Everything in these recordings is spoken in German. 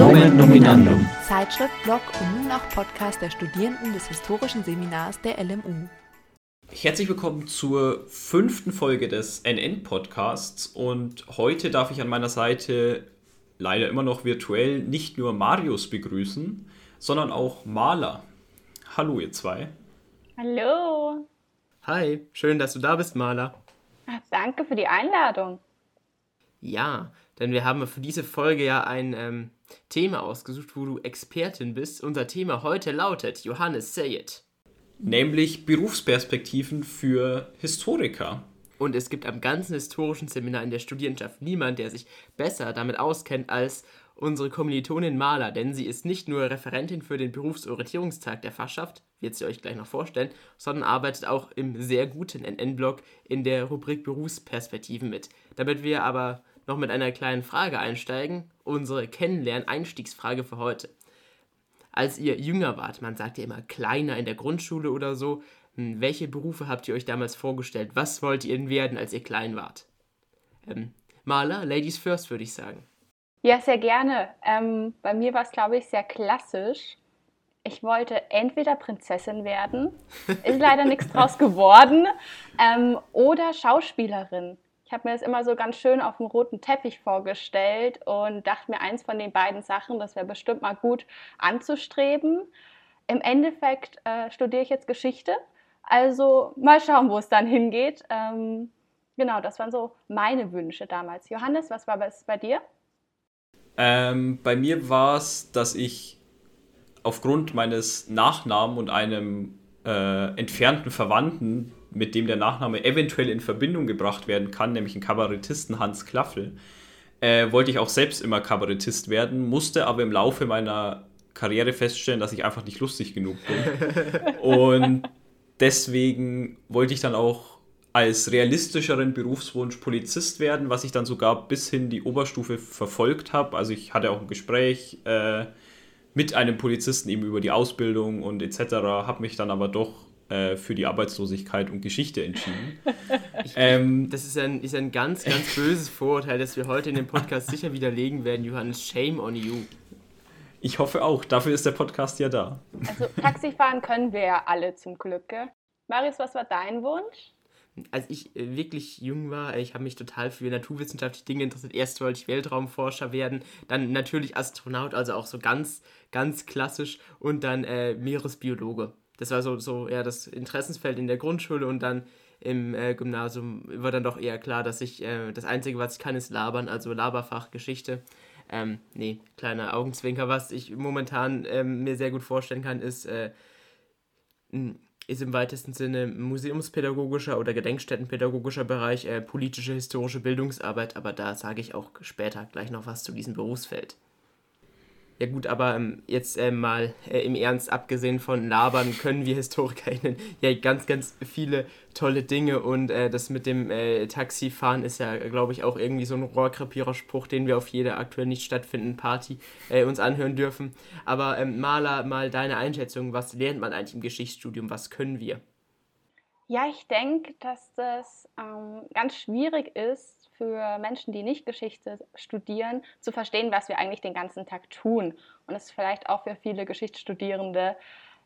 Nomen Nominandum. Zeitschrift, Blog und nun auch Podcast der Studierenden des Historischen Seminars der LMU. Herzlich willkommen zur fünften Folge des NN-Podcasts und heute darf ich an meiner Seite leider immer noch virtuell nicht nur Marius begrüßen, sondern auch Maler. Hallo ihr zwei. Hallo. Hi, schön, dass du da bist, Maler. Ach, danke für die Einladung. Ja, denn wir haben für diese Folge ja ein ähm, Thema ausgesucht, wo du Expertin bist. Unser Thema heute lautet, Johannes, say it. Nämlich Berufsperspektiven für Historiker. Und es gibt am ganzen historischen Seminar in der Studierendenschaft niemand, der sich besser damit auskennt als unsere Kommilitonin Maler, denn sie ist nicht nur Referentin für den Berufsorientierungstag der Fachschaft, wird sie euch gleich noch vorstellen, sondern arbeitet auch im sehr guten NN-Blog in der Rubrik Berufsperspektiven mit. Damit wir aber noch mit einer kleinen Frage einsteigen, unsere Kennenlernen-Einstiegsfrage für heute. Als ihr jünger wart, man sagt ja immer kleiner in der Grundschule oder so, hm, welche Berufe habt ihr euch damals vorgestellt? Was wollt ihr werden, als ihr klein wart? Ähm, Maler, Ladies first, würde ich sagen. Ja, sehr gerne. Ähm, bei mir war es, glaube ich, sehr klassisch. Ich wollte entweder Prinzessin werden, ist leider nichts draus geworden, ähm, oder Schauspielerin. Ich habe mir das immer so ganz schön auf dem roten Teppich vorgestellt und dachte mir, eins von den beiden Sachen, das wäre bestimmt mal gut anzustreben. Im Endeffekt äh, studiere ich jetzt Geschichte, also mal schauen, wo es dann hingeht. Ähm, genau, das waren so meine Wünsche damals. Johannes, was war es bei dir? Ähm, bei mir war es, dass ich aufgrund meines Nachnamen und einem äh, entfernten Verwandten, mit dem der Nachname eventuell in Verbindung gebracht werden kann, nämlich ein Kabarettisten Hans Klaffel, äh, wollte ich auch selbst immer Kabarettist werden, musste aber im Laufe meiner Karriere feststellen, dass ich einfach nicht lustig genug bin. und deswegen wollte ich dann auch als realistischeren Berufswunsch Polizist werden, was ich dann sogar bis hin die Oberstufe verfolgt habe. Also ich hatte auch ein Gespräch äh, mit einem Polizisten eben über die Ausbildung und etc., habe mich dann aber doch äh, für die Arbeitslosigkeit und Geschichte entschieden. Ich, ähm, das ist ein, ist ein ganz, ganz böses Vorurteil, das wir heute in dem Podcast sicher widerlegen werden, Johannes. Shame on you. Ich hoffe auch, dafür ist der Podcast ja da. Also Taxifahren können wir ja alle zum Glück. Marius, was war dein Wunsch? als ich äh, wirklich jung war, ich habe mich total für naturwissenschaftliche Dinge interessiert. Erst wollte ich Weltraumforscher werden, dann natürlich Astronaut, also auch so ganz, ganz klassisch und dann äh, Meeresbiologe. Das war so, so eher das Interessensfeld in der Grundschule und dann im äh, Gymnasium war dann doch eher klar, dass ich äh, das Einzige, was ich kann, ist labern, also Laberfach, Geschichte. Ähm, nee, kleiner Augenzwinker. Was ich momentan ähm, mir sehr gut vorstellen kann, ist äh, ist im weitesten Sinne museumspädagogischer oder gedenkstättenpädagogischer Bereich äh, politische, historische Bildungsarbeit, aber da sage ich auch später gleich noch was zu diesem Berufsfeld. Ja gut, aber ähm, jetzt äh, mal äh, im Ernst, abgesehen von Labern, können wir HistorikerInnen ja ganz, ganz viele tolle Dinge und äh, das mit dem äh, Taxifahren ist ja, glaube ich, auch irgendwie so ein Rohrkrepierer-Spruch, den wir auf jeder aktuell nicht stattfindenden Party äh, uns anhören dürfen. Aber ähm, Maler, mal deine Einschätzung, was lernt man eigentlich im Geschichtsstudium, was können wir? Ja, ich denke, dass das ähm, ganz schwierig ist, für Menschen, die nicht Geschichte studieren, zu verstehen, was wir eigentlich den ganzen Tag tun. Und es ist vielleicht auch für viele Geschichtsstudierende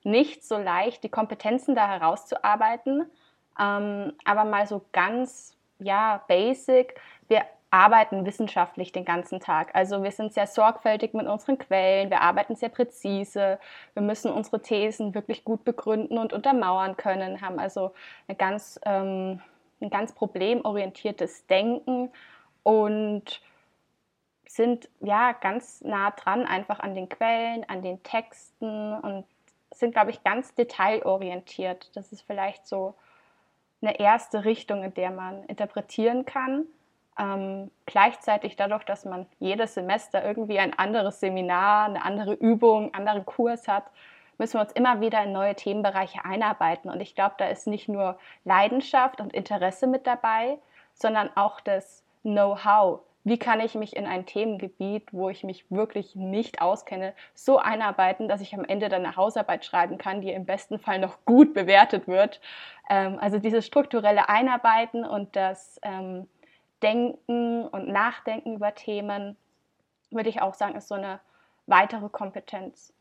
nicht so leicht, die Kompetenzen da herauszuarbeiten. Ähm, aber mal so ganz, ja, basic. Wir arbeiten wissenschaftlich den ganzen Tag. Also wir sind sehr sorgfältig mit unseren Quellen, wir arbeiten sehr präzise, wir müssen unsere Thesen wirklich gut begründen und untermauern können, haben also eine ganz ähm, ein ganz problemorientiertes Denken und sind ja ganz nah dran einfach an den Quellen, an den Texten und sind, glaube ich, ganz detailorientiert. Das ist vielleicht so eine erste Richtung, in der man interpretieren kann. Ähm, gleichzeitig dadurch, dass man jedes Semester irgendwie ein anderes Seminar, eine andere Übung, einen anderen Kurs hat, müssen wir uns immer wieder in neue Themenbereiche einarbeiten. Und ich glaube, da ist nicht nur Leidenschaft und Interesse mit dabei, sondern auch das Know-how. Wie kann ich mich in ein Themengebiet, wo ich mich wirklich nicht auskenne, so einarbeiten, dass ich am Ende dann eine Hausarbeit schreiben kann, die im besten Fall noch gut bewertet wird? Ähm, also dieses strukturelle Einarbeiten und das ähm, Denken und Nachdenken über Themen, würde ich auch sagen, ist so eine weitere Kompetenz.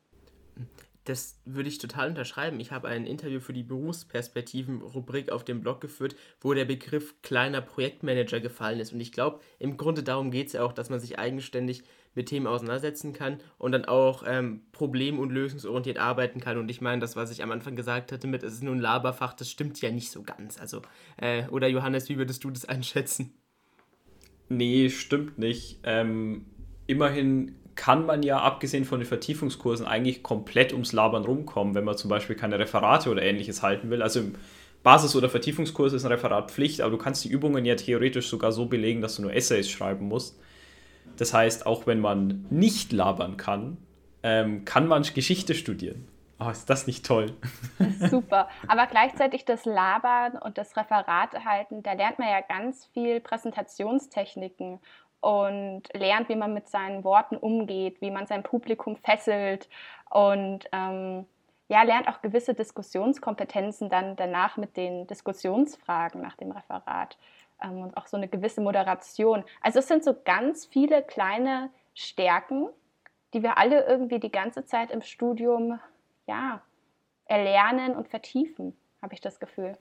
Das würde ich total unterschreiben. Ich habe ein Interview für die Berufsperspektiven-Rubrik auf dem Blog geführt, wo der Begriff kleiner Projektmanager gefallen ist. Und ich glaube, im Grunde darum geht es ja auch, dass man sich eigenständig mit Themen auseinandersetzen kann und dann auch ähm, problem- und lösungsorientiert arbeiten kann. Und ich meine, das, was ich am Anfang gesagt hatte, mit es ist nur ein Laberfach, das stimmt ja nicht so ganz. Also, äh, oder Johannes, wie würdest du das einschätzen? Nee, stimmt nicht. Ähm, immerhin kann man ja, abgesehen von den Vertiefungskursen, eigentlich komplett ums Labern rumkommen, wenn man zum Beispiel keine Referate oder ähnliches halten will. Also im Basis- oder Vertiefungskurs ist ein Referat Pflicht, aber du kannst die Übungen ja theoretisch sogar so belegen, dass du nur Essays schreiben musst. Das heißt, auch wenn man nicht labern kann, ähm, kann man Geschichte studieren. Oh, ist das nicht toll? Super. Aber gleichzeitig das Labern und das Referat halten, da lernt man ja ganz viel Präsentationstechniken und lernt, wie man mit seinen Worten umgeht, wie man sein Publikum fesselt und ähm, ja, lernt auch gewisse Diskussionskompetenzen dann danach mit den Diskussionsfragen nach dem Referat ähm, und auch so eine gewisse Moderation. Also es sind so ganz viele kleine Stärken, die wir alle irgendwie die ganze Zeit im Studium ja, erlernen und vertiefen, habe ich das Gefühl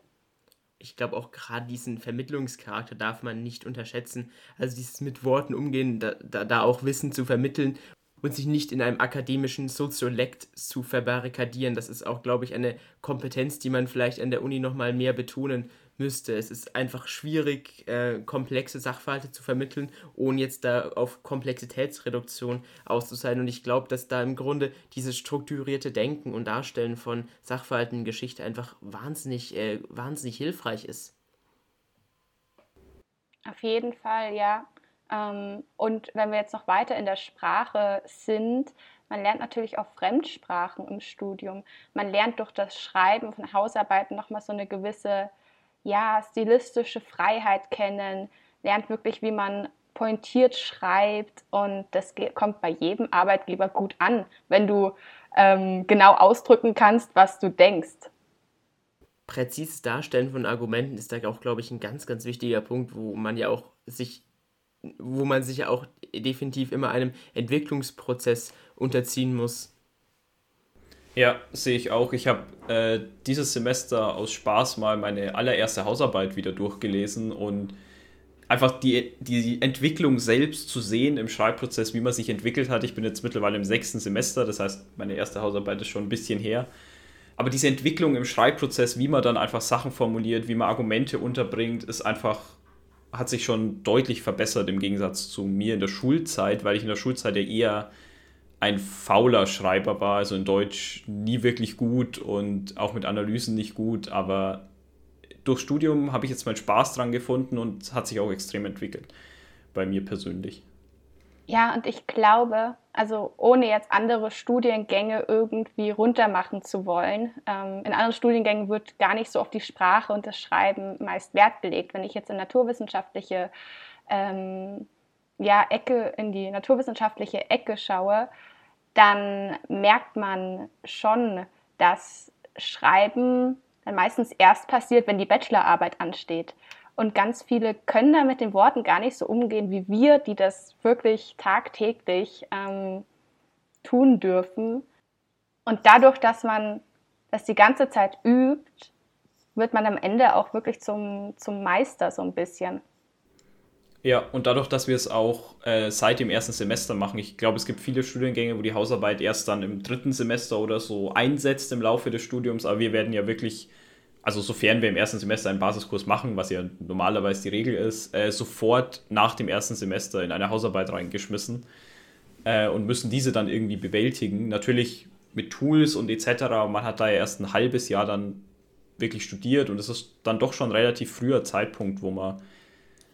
ich glaube auch gerade diesen Vermittlungscharakter darf man nicht unterschätzen. Also dieses mit Worten umgehen, da, da, da auch Wissen zu vermitteln und sich nicht in einem akademischen Soziolekt zu verbarrikadieren. Das ist auch, glaube ich, eine Kompetenz, die man vielleicht an der Uni nochmal mehr betonen müsste. Es ist einfach schwierig, äh, komplexe Sachverhalte zu vermitteln, ohne jetzt da auf Komplexitätsreduktion auszusein. Und ich glaube, dass da im Grunde dieses strukturierte Denken und Darstellen von Sachverhalten in Geschichte einfach wahnsinnig, äh, wahnsinnig hilfreich ist. Auf jeden Fall, ja. Ähm, und wenn wir jetzt noch weiter in der Sprache sind, man lernt natürlich auch Fremdsprachen im Studium. Man lernt durch das Schreiben von Hausarbeiten nochmal so eine gewisse ja, stilistische Freiheit kennen, lernt wirklich, wie man pointiert schreibt und das kommt bei jedem Arbeitgeber gut an, wenn du ähm, genau ausdrücken kannst, was du denkst. Präzises Darstellen von Argumenten ist da auch, glaube ich, ein ganz, ganz wichtiger Punkt, wo man ja auch sich, wo man sich ja auch definitiv immer einem Entwicklungsprozess unterziehen muss. Ja, sehe ich auch. Ich habe äh, dieses Semester aus Spaß mal meine allererste Hausarbeit wieder durchgelesen und einfach die, die Entwicklung selbst zu sehen im Schreibprozess, wie man sich entwickelt hat. Ich bin jetzt mittlerweile im sechsten Semester, das heißt, meine erste Hausarbeit ist schon ein bisschen her. Aber diese Entwicklung im Schreibprozess, wie man dann einfach Sachen formuliert, wie man Argumente unterbringt, ist einfach, hat sich schon deutlich verbessert im Gegensatz zu mir in der Schulzeit, weil ich in der Schulzeit ja eher ein fauler Schreiber war, also in Deutsch nie wirklich gut und auch mit Analysen nicht gut, aber durch Studium habe ich jetzt meinen Spaß dran gefunden und hat sich auch extrem entwickelt bei mir persönlich. Ja, und ich glaube, also ohne jetzt andere Studiengänge irgendwie runtermachen zu wollen, ähm, in anderen Studiengängen wird gar nicht so auf die Sprache und das Schreiben meist Wert gelegt. Wenn ich jetzt in naturwissenschaftliche ähm, ja, Ecke, in die naturwissenschaftliche Ecke schaue, dann merkt man schon, dass Schreiben dann meistens erst passiert, wenn die Bachelorarbeit ansteht. Und ganz viele können da mit den Worten gar nicht so umgehen wie wir, die das wirklich tagtäglich ähm, tun dürfen. Und dadurch, dass man das die ganze Zeit übt, wird man am Ende auch wirklich zum, zum Meister so ein bisschen. Ja, und dadurch, dass wir es auch äh, seit dem ersten Semester machen, ich glaube, es gibt viele Studiengänge, wo die Hausarbeit erst dann im dritten Semester oder so einsetzt im Laufe des Studiums, aber wir werden ja wirklich, also sofern wir im ersten Semester einen Basiskurs machen, was ja normalerweise die Regel ist, äh, sofort nach dem ersten Semester in eine Hausarbeit reingeschmissen äh, und müssen diese dann irgendwie bewältigen. Natürlich mit Tools und etc. Man hat da ja erst ein halbes Jahr dann wirklich studiert und es ist dann doch schon ein relativ früher Zeitpunkt, wo man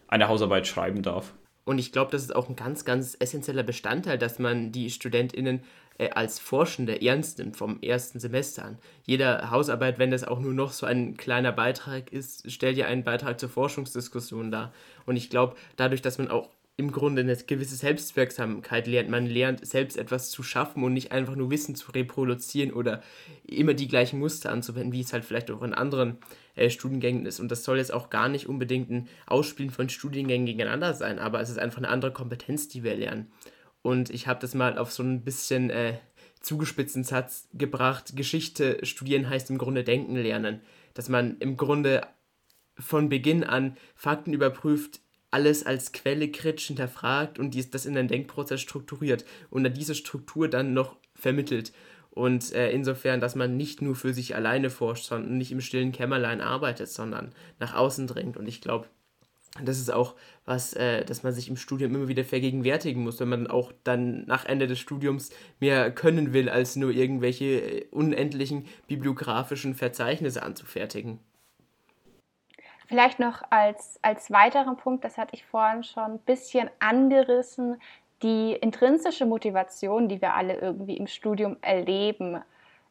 eine Hausarbeit schreiben darf. Und ich glaube, das ist auch ein ganz, ganz essentieller Bestandteil, dass man die StudentInnen äh, als Forschende ernst nimmt vom ersten Semester an. Jede Hausarbeit, wenn das auch nur noch so ein kleiner Beitrag ist, stellt ja einen Beitrag zur Forschungsdiskussion dar. Und ich glaube, dadurch, dass man auch im Grunde eine gewisse Selbstwirksamkeit lernt. Man lernt selbst etwas zu schaffen und nicht einfach nur Wissen zu reproduzieren oder immer die gleichen Muster anzuwenden, wie es halt vielleicht auch in anderen äh, Studiengängen ist. Und das soll jetzt auch gar nicht unbedingt ein Ausspielen von Studiengängen gegeneinander sein, aber es ist einfach eine andere Kompetenz, die wir lernen. Und ich habe das mal auf so ein bisschen äh, zugespitzten Satz gebracht. Geschichte studieren heißt im Grunde denken lernen. Dass man im Grunde von Beginn an Fakten überprüft, alles als Quelle kritisch hinterfragt und dies, das in einen Denkprozess strukturiert und diese Struktur dann noch vermittelt. Und äh, insofern, dass man nicht nur für sich alleine forscht, sondern nicht im stillen Kämmerlein arbeitet, sondern nach außen dringt. Und ich glaube, das ist auch was, äh, dass man sich im Studium immer wieder vergegenwärtigen muss, wenn man auch dann nach Ende des Studiums mehr können will, als nur irgendwelche äh, unendlichen bibliografischen Verzeichnisse anzufertigen. Vielleicht noch als, als weiteren Punkt, das hatte ich vorhin schon ein bisschen angerissen, die intrinsische Motivation, die wir alle irgendwie im Studium erleben,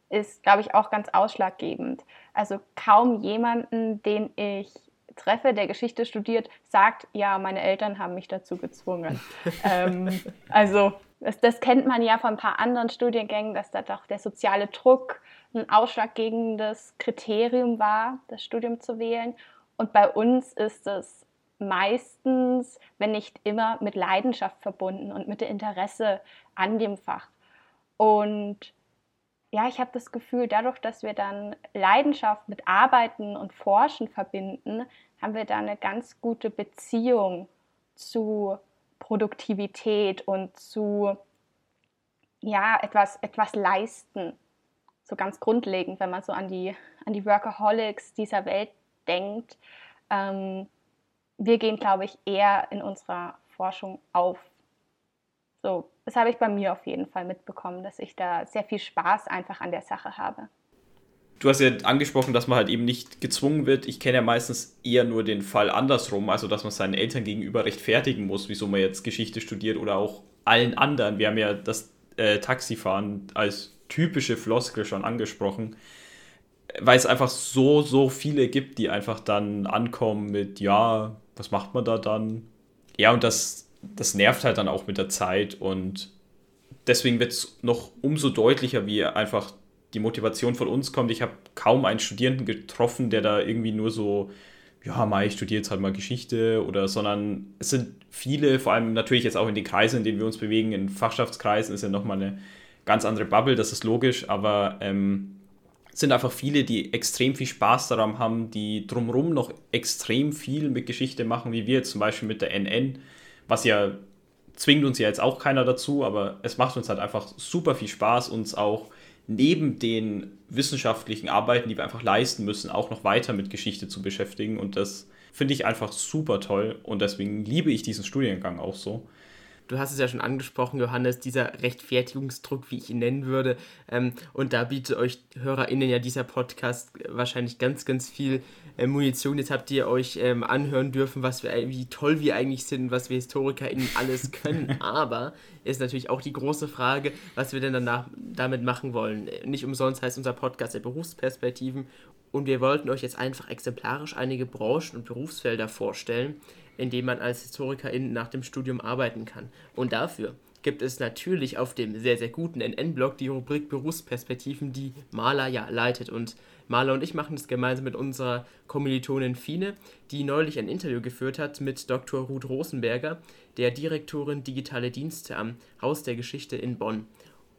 ist, glaube ich, auch ganz ausschlaggebend. Also kaum jemanden, den ich treffe, der Geschichte studiert, sagt, ja, meine Eltern haben mich dazu gezwungen. ähm, also das, das, kennt man ja von ein paar anderen Studiengängen, dass da doch der soziale Druck ein ausschlaggebendes Kriterium war, das Studium zu wählen. Und bei uns ist es meistens, wenn nicht immer, mit Leidenschaft verbunden und mit dem Interesse an dem Fach. Und ja, ich habe das Gefühl, dadurch, dass wir dann Leidenschaft mit Arbeiten und Forschen verbinden, haben wir da eine ganz gute Beziehung zu Produktivität und zu ja, etwas, etwas leisten. So ganz grundlegend, wenn man so an die, an die Workaholics dieser Welt denkt. Ähm, wir gehen, glaube ich, eher in unserer Forschung auf. So, das habe ich bei mir auf jeden Fall mitbekommen, dass ich da sehr viel Spaß einfach an der Sache habe. Du hast ja angesprochen, dass man halt eben nicht gezwungen wird. Ich kenne ja meistens eher nur den Fall andersrum, also dass man seinen Eltern gegenüber rechtfertigen muss, wieso man jetzt Geschichte studiert oder auch allen anderen. Wir haben ja das äh, Taxifahren als typische Floskel schon angesprochen weil es einfach so, so viele gibt, die einfach dann ankommen mit, ja, was macht man da dann? Ja, und das, das nervt halt dann auch mit der Zeit und deswegen wird es noch umso deutlicher, wie einfach die Motivation von uns kommt. Ich habe kaum einen Studierenden getroffen, der da irgendwie nur so, ja, mal, ich studiere jetzt halt mal Geschichte oder, sondern es sind viele, vor allem natürlich jetzt auch in den Kreisen, in denen wir uns bewegen, in Fachschaftskreisen ist ja nochmal eine ganz andere Bubble, das ist logisch, aber ähm, sind einfach viele, die extrem viel Spaß daran haben, die drumherum noch extrem viel mit Geschichte machen, wie wir zum Beispiel mit der NN, was ja zwingt uns ja jetzt auch keiner dazu, aber es macht uns halt einfach super viel Spaß, uns auch neben den wissenschaftlichen Arbeiten, die wir einfach leisten müssen, auch noch weiter mit Geschichte zu beschäftigen. Und das finde ich einfach super toll und deswegen liebe ich diesen Studiengang auch so du hast es ja schon angesprochen, Johannes, dieser Rechtfertigungsdruck, wie ich ihn nennen würde. Ähm, und da bietet euch HörerInnen ja dieser Podcast wahrscheinlich ganz, ganz viel äh, Munition. Jetzt habt ihr euch ähm, anhören dürfen, was wir, wie toll wir eigentlich sind, was wir HistorikerInnen alles können. Aber ist natürlich auch die große Frage, was wir denn danach damit machen wollen. Nicht umsonst heißt unser Podcast der Berufsperspektiven. Und wir wollten euch jetzt einfach exemplarisch einige Branchen und Berufsfelder vorstellen, in dem man als Historikerin nach dem Studium arbeiten kann. Und dafür gibt es natürlich auf dem sehr, sehr guten NN-Blog die Rubrik Berufsperspektiven, die Maler ja leitet. Und Maler und ich machen das gemeinsam mit unserer Kommilitonin Fine, die neulich ein Interview geführt hat mit Dr. Ruth Rosenberger, der Direktorin Digitale Dienste am Haus der Geschichte in Bonn.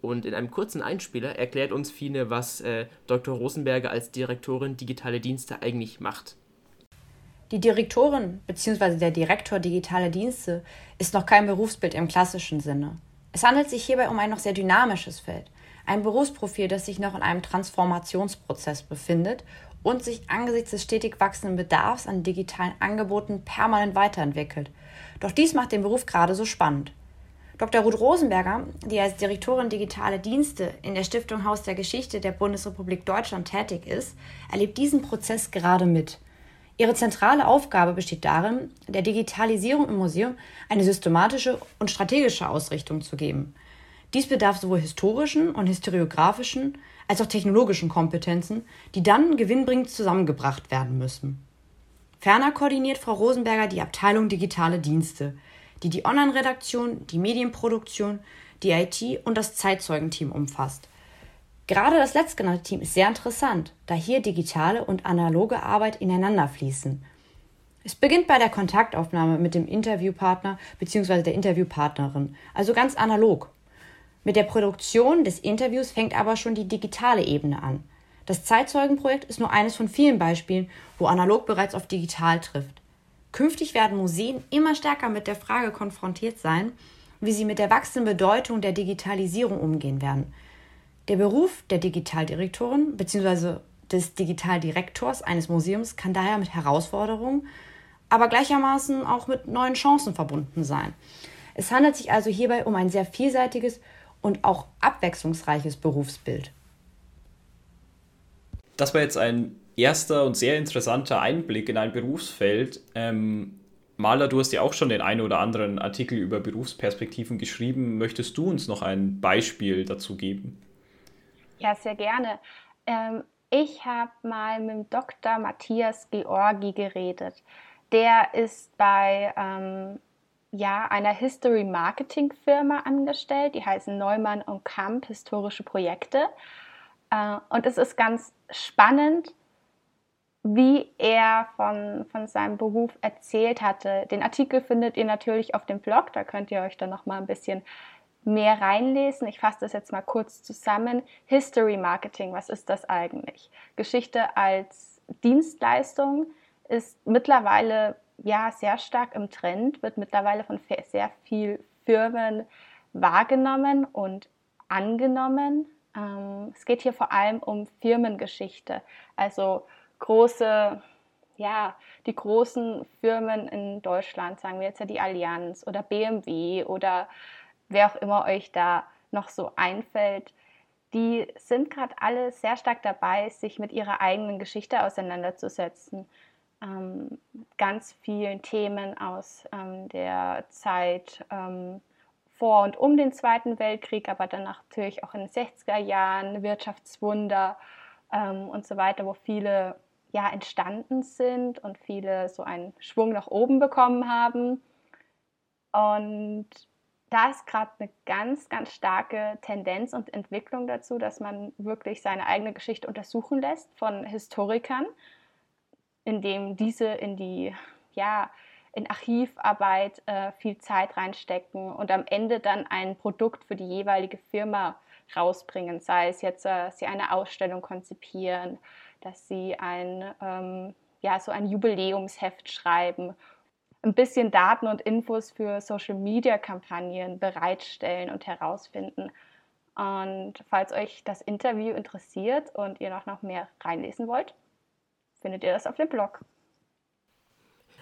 Und in einem kurzen Einspieler erklärt uns Fine, was äh, Dr. Rosenberger als Direktorin Digitale Dienste eigentlich macht. Die Direktorin bzw. der Direktor digitale Dienste ist noch kein Berufsbild im klassischen Sinne. Es handelt sich hierbei um ein noch sehr dynamisches Feld, ein Berufsprofil, das sich noch in einem Transformationsprozess befindet und sich angesichts des stetig wachsenden Bedarfs an digitalen Angeboten permanent weiterentwickelt. Doch dies macht den Beruf gerade so spannend. Dr. Ruth Rosenberger, die als Direktorin digitale Dienste in der Stiftung Haus der Geschichte der Bundesrepublik Deutschland tätig ist, erlebt diesen Prozess gerade mit. Ihre zentrale Aufgabe besteht darin, der Digitalisierung im Museum eine systematische und strategische Ausrichtung zu geben. Dies bedarf sowohl historischen und historiografischen als auch technologischen Kompetenzen, die dann gewinnbringend zusammengebracht werden müssen. Ferner koordiniert Frau Rosenberger die Abteilung Digitale Dienste, die die Online-Redaktion, die Medienproduktion, die IT und das Zeitzeugenteam umfasst. Gerade das letztgenannte Team ist sehr interessant, da hier digitale und analoge Arbeit ineinander fließen. Es beginnt bei der Kontaktaufnahme mit dem Interviewpartner bzw. der Interviewpartnerin, also ganz analog. Mit der Produktion des Interviews fängt aber schon die digitale Ebene an. Das Zeitzeugenprojekt ist nur eines von vielen Beispielen, wo analog bereits auf digital trifft. Künftig werden Museen immer stärker mit der Frage konfrontiert sein, wie sie mit der wachsenden Bedeutung der Digitalisierung umgehen werden. Der Beruf der Digitaldirektorin bzw. des Digitaldirektors eines Museums kann daher mit Herausforderungen, aber gleichermaßen auch mit neuen Chancen verbunden sein. Es handelt sich also hierbei um ein sehr vielseitiges und auch abwechslungsreiches Berufsbild. Das war jetzt ein erster und sehr interessanter Einblick in ein Berufsfeld. Ähm, Maler, du hast ja auch schon den einen oder anderen Artikel über Berufsperspektiven geschrieben. Möchtest du uns noch ein Beispiel dazu geben? Ja, sehr gerne. Ähm, ich habe mal mit Dr. Matthias Georgi geredet. Der ist bei ähm, ja, einer History Marketing Firma angestellt. Die heißen Neumann und Kamp Historische Projekte. Äh, und es ist ganz spannend, wie er von, von seinem Beruf erzählt hatte. Den Artikel findet ihr natürlich auf dem Blog, da könnt ihr euch dann noch mal ein bisschen mehr reinlesen. Ich fasse das jetzt mal kurz zusammen. History Marketing, was ist das eigentlich? Geschichte als Dienstleistung ist mittlerweile ja sehr stark im Trend, wird mittlerweile von sehr vielen Firmen wahrgenommen und angenommen. Ähm, es geht hier vor allem um Firmengeschichte, also große, ja, die großen Firmen in Deutschland, sagen wir jetzt ja die Allianz oder BMW oder wer auch immer euch da noch so einfällt, die sind gerade alle sehr stark dabei, sich mit ihrer eigenen Geschichte auseinanderzusetzen. Ähm, ganz vielen Themen aus ähm, der Zeit ähm, vor und um den Zweiten Weltkrieg, aber dann natürlich auch in den 60er Jahren, Wirtschaftswunder ähm, und so weiter, wo viele ja entstanden sind und viele so einen Schwung nach oben bekommen haben. Und da ist gerade eine ganz, ganz starke Tendenz und Entwicklung dazu, dass man wirklich seine eigene Geschichte untersuchen lässt von Historikern, indem diese in die, ja, in Archivarbeit äh, viel Zeit reinstecken und am Ende dann ein Produkt für die jeweilige Firma rausbringen, sei es jetzt, äh, sie eine Ausstellung konzipieren, dass sie ein, ähm, ja, so ein Jubiläumsheft schreiben ein bisschen Daten und Infos für Social-Media-Kampagnen bereitstellen und herausfinden. Und falls euch das Interview interessiert und ihr noch, noch mehr reinlesen wollt, findet ihr das auf dem Blog.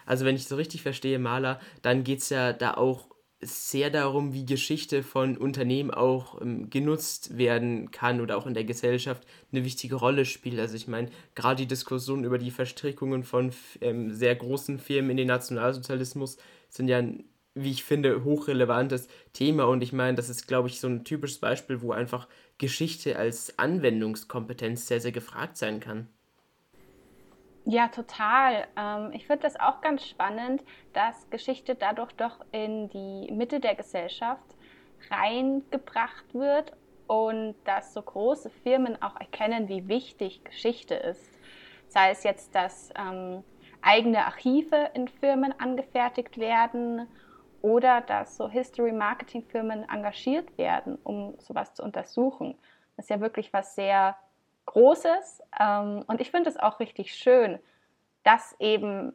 Also wenn ich so richtig verstehe, Maler, dann geht es ja da auch sehr darum, wie Geschichte von Unternehmen auch ähm, genutzt werden kann oder auch in der Gesellschaft eine wichtige Rolle spielt. Also ich meine, gerade die Diskussion über die Verstrickungen von ähm, sehr großen Firmen in den Nationalsozialismus sind ja ein, wie ich finde, hochrelevantes Thema. Und ich meine, das ist, glaube ich, so ein typisches Beispiel, wo einfach Geschichte als Anwendungskompetenz sehr, sehr gefragt sein kann. Ja, total. Ähm, ich finde das auch ganz spannend, dass Geschichte dadurch doch in die Mitte der Gesellschaft reingebracht wird und dass so große Firmen auch erkennen, wie wichtig Geschichte ist. Sei es jetzt, dass ähm, eigene Archive in Firmen angefertigt werden oder dass so History-Marketing-Firmen engagiert werden, um sowas zu untersuchen. Das ist ja wirklich was sehr Großes. Ähm, und ich finde es auch richtig schön, dass eben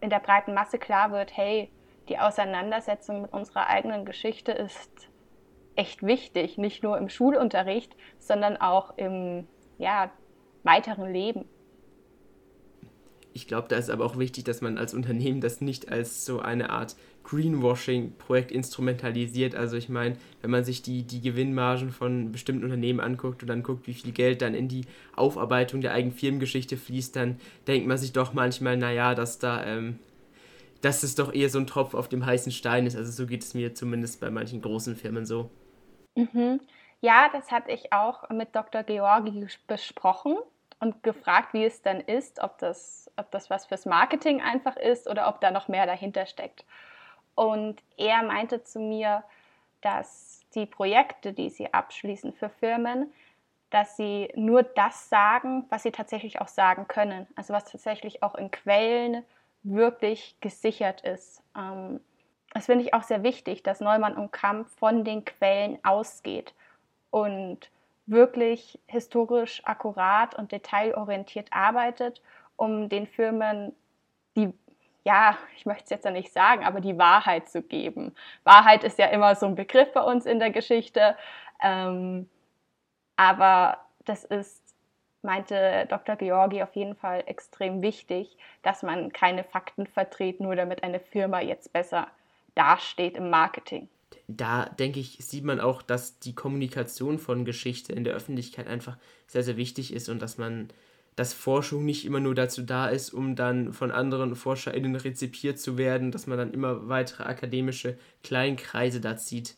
in der breiten Masse klar wird, hey, die Auseinandersetzung mit unserer eigenen Geschichte ist echt wichtig, nicht nur im Schulunterricht, sondern auch im ja, weiteren Leben. Ich glaube, da ist aber auch wichtig, dass man als Unternehmen das nicht als so eine Art Greenwashing-Projekt instrumentalisiert. Also ich meine, wenn man sich die, die Gewinnmargen von bestimmten Unternehmen anguckt und dann guckt, wie viel Geld dann in die Aufarbeitung der eigenen Firmengeschichte fließt, dann denkt man sich doch manchmal, naja, dass da, ähm, dass es doch eher so ein Tropf auf dem heißen Stein ist. Also so geht es mir zumindest bei manchen großen Firmen so. Mhm. Ja, das hatte ich auch mit Dr. Georgi besprochen und gefragt, wie es denn ist, ob das, ob das was fürs Marketing einfach ist oder ob da noch mehr dahinter steckt. Und er meinte zu mir, dass die Projekte, die sie abschließen für Firmen, dass sie nur das sagen, was sie tatsächlich auch sagen können. Also was tatsächlich auch in Quellen wirklich gesichert ist. Ähm, das finde ich auch sehr wichtig, dass Neumann und Kampf von den Quellen ausgeht und wirklich historisch akkurat und detailorientiert arbeitet, um den Firmen die, ja, ich möchte es jetzt ja nicht sagen, aber die Wahrheit zu geben. Wahrheit ist ja immer so ein Begriff bei uns in der Geschichte, ähm, aber das ist, meinte Dr. Georgi, auf jeden Fall extrem wichtig, dass man keine Fakten vertritt, nur damit eine Firma jetzt besser dasteht im Marketing. Da denke ich, sieht man auch, dass die Kommunikation von Geschichte in der Öffentlichkeit einfach sehr, sehr wichtig ist und dass man, dass Forschung nicht immer nur dazu da ist, um dann von anderen ForscherInnen rezipiert zu werden, dass man dann immer weitere akademische Kleinkreise da zieht.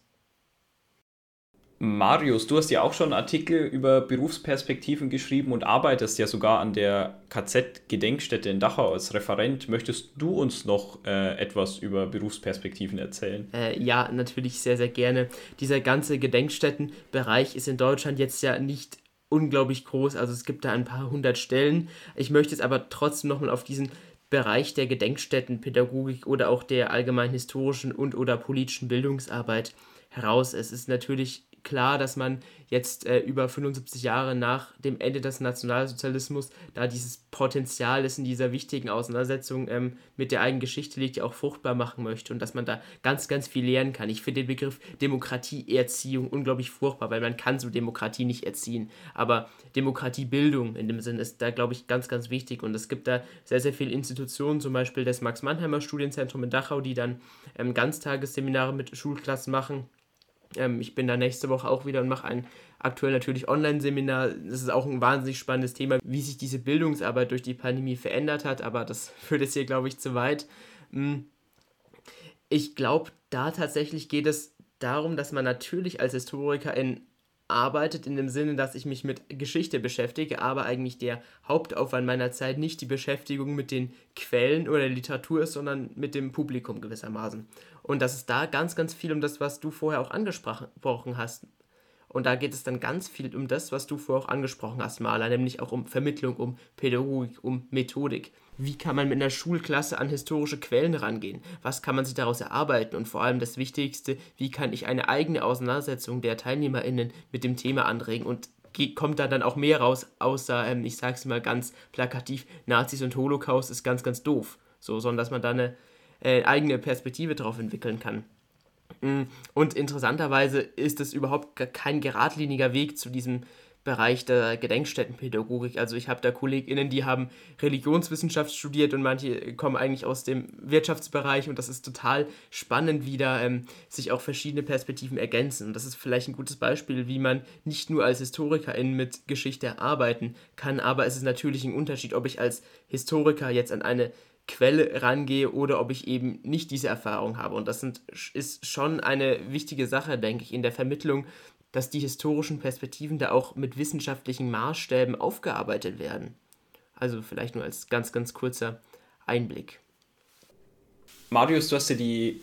Marius, du hast ja auch schon Artikel über Berufsperspektiven geschrieben und arbeitest ja sogar an der KZ-Gedenkstätte in Dachau als Referent. Möchtest du uns noch äh, etwas über Berufsperspektiven erzählen? Äh, ja, natürlich sehr, sehr gerne. Dieser ganze Gedenkstättenbereich ist in Deutschland jetzt ja nicht unglaublich groß, also es gibt da ein paar hundert Stellen. Ich möchte jetzt aber trotzdem nochmal auf diesen Bereich der Gedenkstättenpädagogik oder auch der allgemein historischen und oder politischen Bildungsarbeit heraus. Es ist natürlich klar, dass man jetzt äh, über 75 Jahre nach dem Ende des Nationalsozialismus da dieses Potenzial, das in dieser wichtigen Auseinandersetzung ähm, mit der eigenen Geschichte liegt, auch fruchtbar machen möchte und dass man da ganz, ganz viel lernen kann. Ich finde den Begriff Demokratieerziehung unglaublich furchtbar, weil man kann so Demokratie nicht erziehen. Aber Demokratiebildung in dem Sinn ist da, glaube ich, ganz, ganz wichtig und es gibt da sehr, sehr viele Institutionen, zum Beispiel das Max-Mannheimer Studienzentrum in Dachau, die dann ähm, Ganztagesseminare mit Schulklassen machen ähm, ich bin da nächste Woche auch wieder und mache ein aktuell natürlich Online-Seminar. Das ist auch ein wahnsinnig spannendes Thema, wie sich diese Bildungsarbeit durch die Pandemie verändert hat, aber das führt jetzt hier, glaube ich, zu weit. Hm. Ich glaube, da tatsächlich geht es darum, dass man natürlich als Historiker in arbeitet in dem Sinne, dass ich mich mit Geschichte beschäftige, aber eigentlich der Hauptaufwand meiner Zeit nicht die Beschäftigung mit den Quellen oder der Literatur ist, sondern mit dem Publikum gewissermaßen. Und das ist da ganz, ganz viel um das, was du vorher auch angesprochen hast. Und da geht es dann ganz viel um das, was du vorher auch angesprochen hast, Maler, nämlich auch um Vermittlung, um Pädagogik, um Methodik. Wie kann man mit einer Schulklasse an historische Quellen rangehen? Was kann man sich daraus erarbeiten? Und vor allem das Wichtigste, wie kann ich eine eigene Auseinandersetzung der TeilnehmerInnen mit dem Thema anregen? Und kommt da dann auch mehr raus, außer, ähm, ich sag's mal ganz plakativ, Nazis und Holocaust ist ganz, ganz doof. So, sondern dass man da eine äh, eigene Perspektive drauf entwickeln kann. Und interessanterweise ist es überhaupt kein geradliniger Weg zu diesem Bereich der Gedenkstättenpädagogik. Also ich habe da KollegInnen, die haben Religionswissenschaft studiert und manche kommen eigentlich aus dem Wirtschaftsbereich und das ist total spannend, wie da ähm, sich auch verschiedene Perspektiven ergänzen. Und das ist vielleicht ein gutes Beispiel, wie man nicht nur als HistorikerIn mit Geschichte arbeiten kann, aber es ist natürlich ein Unterschied, ob ich als Historiker jetzt an eine Quelle rangehe oder ob ich eben nicht diese Erfahrung habe. Und das sind, ist schon eine wichtige Sache, denke ich, in der Vermittlung, dass die historischen Perspektiven da auch mit wissenschaftlichen Maßstäben aufgearbeitet werden. Also vielleicht nur als ganz, ganz kurzer Einblick. Marius, du hast ja die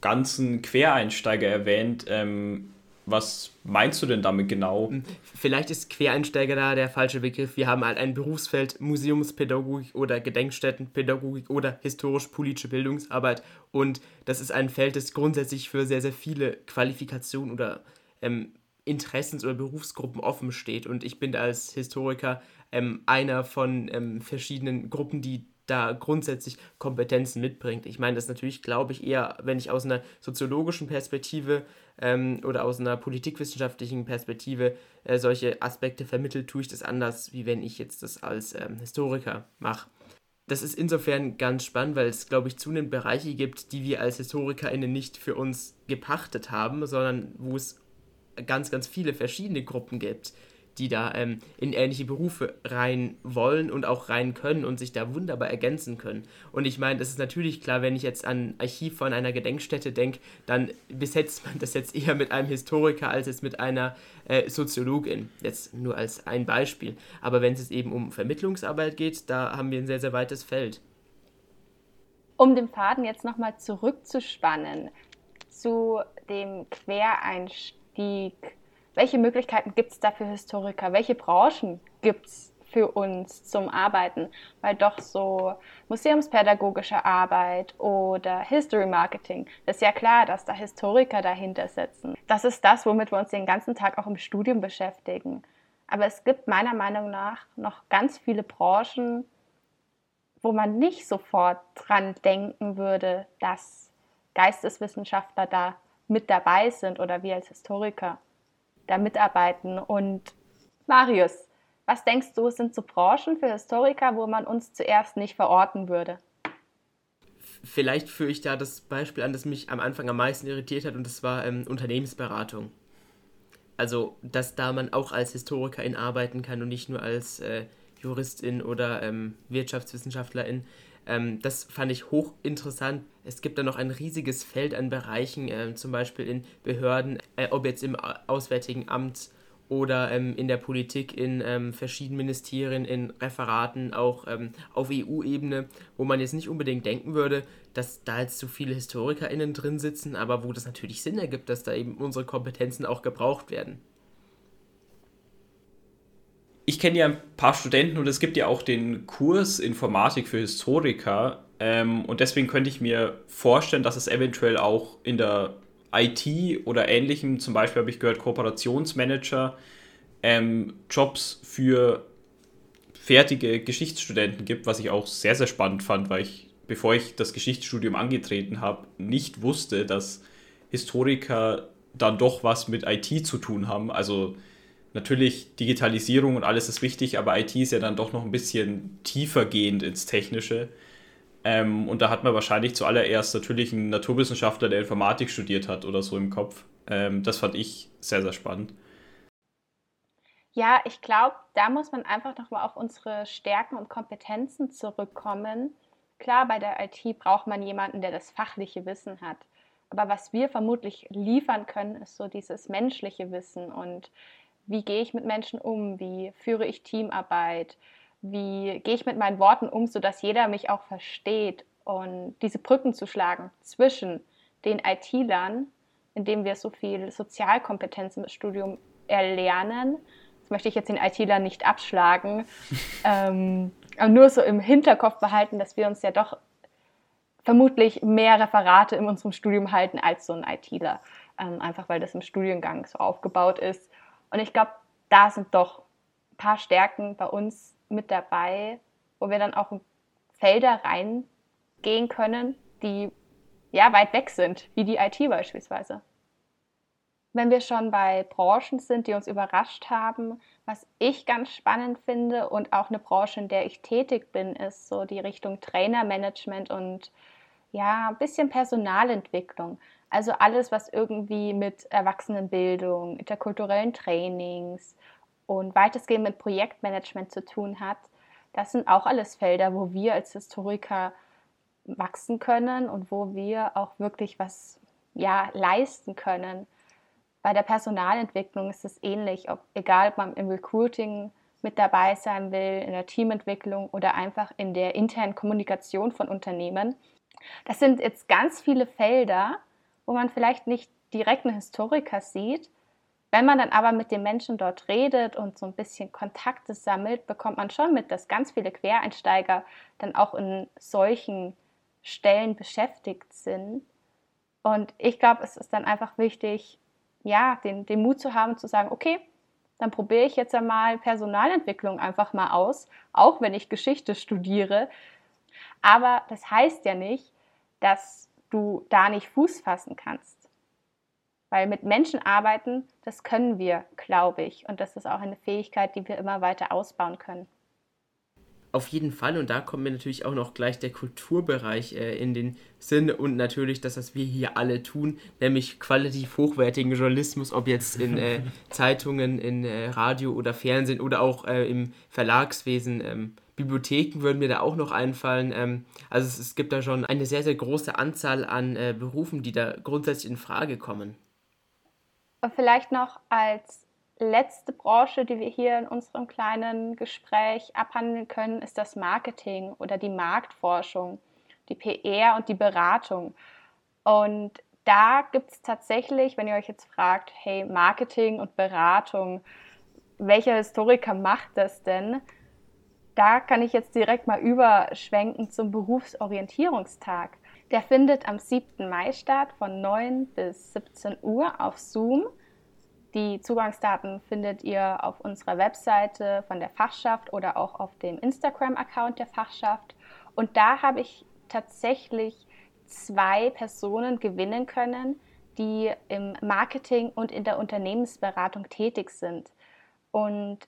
ganzen Quereinsteiger erwähnt. Ähm, was meinst du denn damit genau? Hm, vielleicht ist Quereinsteiger da der falsche Begriff. Wir haben halt ein Berufsfeld Museumspädagogik oder Gedenkstättenpädagogik oder historisch-politische Bildungsarbeit. Und das ist ein Feld, das grundsätzlich für sehr, sehr viele Qualifikationen oder ähm, Interessens- oder Berufsgruppen offen steht. Und ich bin als Historiker ähm, einer von ähm, verschiedenen Gruppen, die da grundsätzlich Kompetenzen mitbringt. Ich meine das natürlich, glaube ich, eher, wenn ich aus einer soziologischen Perspektive ähm, oder aus einer politikwissenschaftlichen Perspektive äh, solche Aspekte vermittelt, tue ich das anders, wie wenn ich jetzt das als ähm, Historiker mache. Das ist insofern ganz spannend, weil es, glaube ich, zunehmend Bereiche gibt, die wir als HistorikerInnen nicht für uns gepachtet haben, sondern wo es ganz, ganz viele verschiedene Gruppen gibt, die da ähm, in ähnliche Berufe rein wollen und auch rein können und sich da wunderbar ergänzen können. Und ich meine, das ist natürlich klar, wenn ich jetzt an Archiv von einer Gedenkstätte denke, dann besetzt man das jetzt eher mit einem Historiker als jetzt mit einer äh, Soziologin. Jetzt nur als ein Beispiel. Aber wenn es eben um Vermittlungsarbeit geht, da haben wir ein sehr, sehr weites Feld. Um den Faden jetzt nochmal zurückzuspannen zu dem Quereinstieg welche Möglichkeiten gibt es da für Historiker? Welche Branchen gibt es für uns zum Arbeiten, weil doch so museumspädagogische Arbeit oder History Marketing, das ist ja klar, dass da Historiker dahinter sitzen. Das ist das, womit wir uns den ganzen Tag auch im Studium beschäftigen. Aber es gibt meiner Meinung nach noch ganz viele Branchen, wo man nicht sofort dran denken würde, dass Geisteswissenschaftler da mit dabei sind oder wir als Historiker da mitarbeiten. Und Marius, was denkst du, sind so Branchen für Historiker, wo man uns zuerst nicht verorten würde? Vielleicht führe ich da das Beispiel an, das mich am Anfang am meisten irritiert hat, und das war ähm, Unternehmensberatung. Also, dass da man auch als Historikerin arbeiten kann und nicht nur als äh, Juristin oder ähm, Wirtschaftswissenschaftlerin. Ähm, das fand ich hochinteressant. Es gibt da noch ein riesiges Feld an Bereichen, äh, zum Beispiel in Behörden, äh, ob jetzt im Auswärtigen Amt oder ähm, in der Politik, in ähm, verschiedenen Ministerien, in Referaten, auch ähm, auf EU-Ebene, wo man jetzt nicht unbedingt denken würde, dass da jetzt so viele HistorikerInnen drin sitzen, aber wo das natürlich Sinn ergibt, dass da eben unsere Kompetenzen auch gebraucht werden. Ich kenne ja ein paar Studenten und es gibt ja auch den Kurs Informatik für Historiker. Ähm, und deswegen könnte ich mir vorstellen, dass es eventuell auch in der IT oder ähnlichem, zum Beispiel habe ich gehört, Kooperationsmanager, ähm, Jobs für fertige Geschichtsstudenten gibt, was ich auch sehr, sehr spannend fand, weil ich, bevor ich das Geschichtsstudium angetreten habe, nicht wusste, dass Historiker dann doch was mit IT zu tun haben. Also natürlich Digitalisierung und alles ist wichtig, aber IT ist ja dann doch noch ein bisschen tiefer gehend ins Technische. Ähm, und da hat man wahrscheinlich zuallererst natürlich einen Naturwissenschaftler, der Informatik studiert hat oder so im Kopf. Ähm, das fand ich sehr, sehr spannend. Ja, ich glaube, da muss man einfach nochmal auf unsere Stärken und Kompetenzen zurückkommen. Klar, bei der IT braucht man jemanden, der das fachliche Wissen hat. Aber was wir vermutlich liefern können, ist so dieses menschliche Wissen und wie gehe ich mit Menschen um, wie führe ich Teamarbeit, wie gehe ich mit meinen Worten um, sodass jeder mich auch versteht und diese Brücken zu schlagen zwischen den IT-Lern, indem wir so viel Sozialkompetenz im Studium erlernen. Das möchte ich jetzt den IT-Lern nicht abschlagen, ähm, aber nur so im Hinterkopf behalten, dass wir uns ja doch vermutlich mehr Referate in unserem Studium halten als so ein ITler, ähm, einfach weil das im Studiengang so aufgebaut ist. Und ich glaube, da sind doch ein paar Stärken bei uns mit dabei, wo wir dann auch in Felder reingehen können, die ja weit weg sind, wie die IT beispielsweise. Wenn wir schon bei Branchen sind, die uns überrascht haben, was ich ganz spannend finde und auch eine Branche, in der ich tätig bin, ist so die Richtung Trainermanagement und ja, ein bisschen Personalentwicklung. Also alles, was irgendwie mit Erwachsenenbildung, interkulturellen Trainings, und weitestgehend mit Projektmanagement zu tun hat, das sind auch alles Felder, wo wir als Historiker wachsen können und wo wir auch wirklich was ja, leisten können. Bei der Personalentwicklung ist es ähnlich, ob, egal ob man im Recruiting mit dabei sein will, in der Teamentwicklung oder einfach in der internen Kommunikation von Unternehmen. Das sind jetzt ganz viele Felder, wo man vielleicht nicht direkt einen Historiker sieht, wenn man dann aber mit den Menschen dort redet und so ein bisschen Kontakte sammelt, bekommt man schon mit, dass ganz viele Quereinsteiger dann auch in solchen Stellen beschäftigt sind. Und ich glaube, es ist dann einfach wichtig, ja, den, den Mut zu haben, zu sagen, okay, dann probiere ich jetzt einmal Personalentwicklung einfach mal aus, auch wenn ich Geschichte studiere. Aber das heißt ja nicht, dass du da nicht Fuß fassen kannst. Weil mit Menschen arbeiten, das können wir, glaube ich. Und das ist auch eine Fähigkeit, die wir immer weiter ausbauen können. Auf jeden Fall, und da kommt mir natürlich auch noch gleich der Kulturbereich äh, in den Sinn und natürlich das, was wir hier alle tun, nämlich qualitativ hochwertigen Journalismus, ob jetzt in äh, Zeitungen, in äh, Radio oder Fernsehen oder auch äh, im Verlagswesen. Bibliotheken würden mir da auch noch einfallen. Ähm, also es, es, gibt da schon eine sehr, sehr große Anzahl an äh, Berufen, die da grundsätzlich in Frage kommen. Vielleicht noch als letzte Branche, die wir hier in unserem kleinen Gespräch abhandeln können, ist das Marketing oder die Marktforschung, die PR und die Beratung. Und da gibt es tatsächlich, wenn ihr euch jetzt fragt, hey, Marketing und Beratung, welcher Historiker macht das denn? Da kann ich jetzt direkt mal überschwenken zum Berufsorientierungstag. Der findet am 7. Mai statt von 9 bis 17 Uhr auf Zoom. Die Zugangsdaten findet ihr auf unserer Webseite von der Fachschaft oder auch auf dem Instagram-Account der Fachschaft. Und da habe ich tatsächlich zwei Personen gewinnen können, die im Marketing und in der Unternehmensberatung tätig sind. Und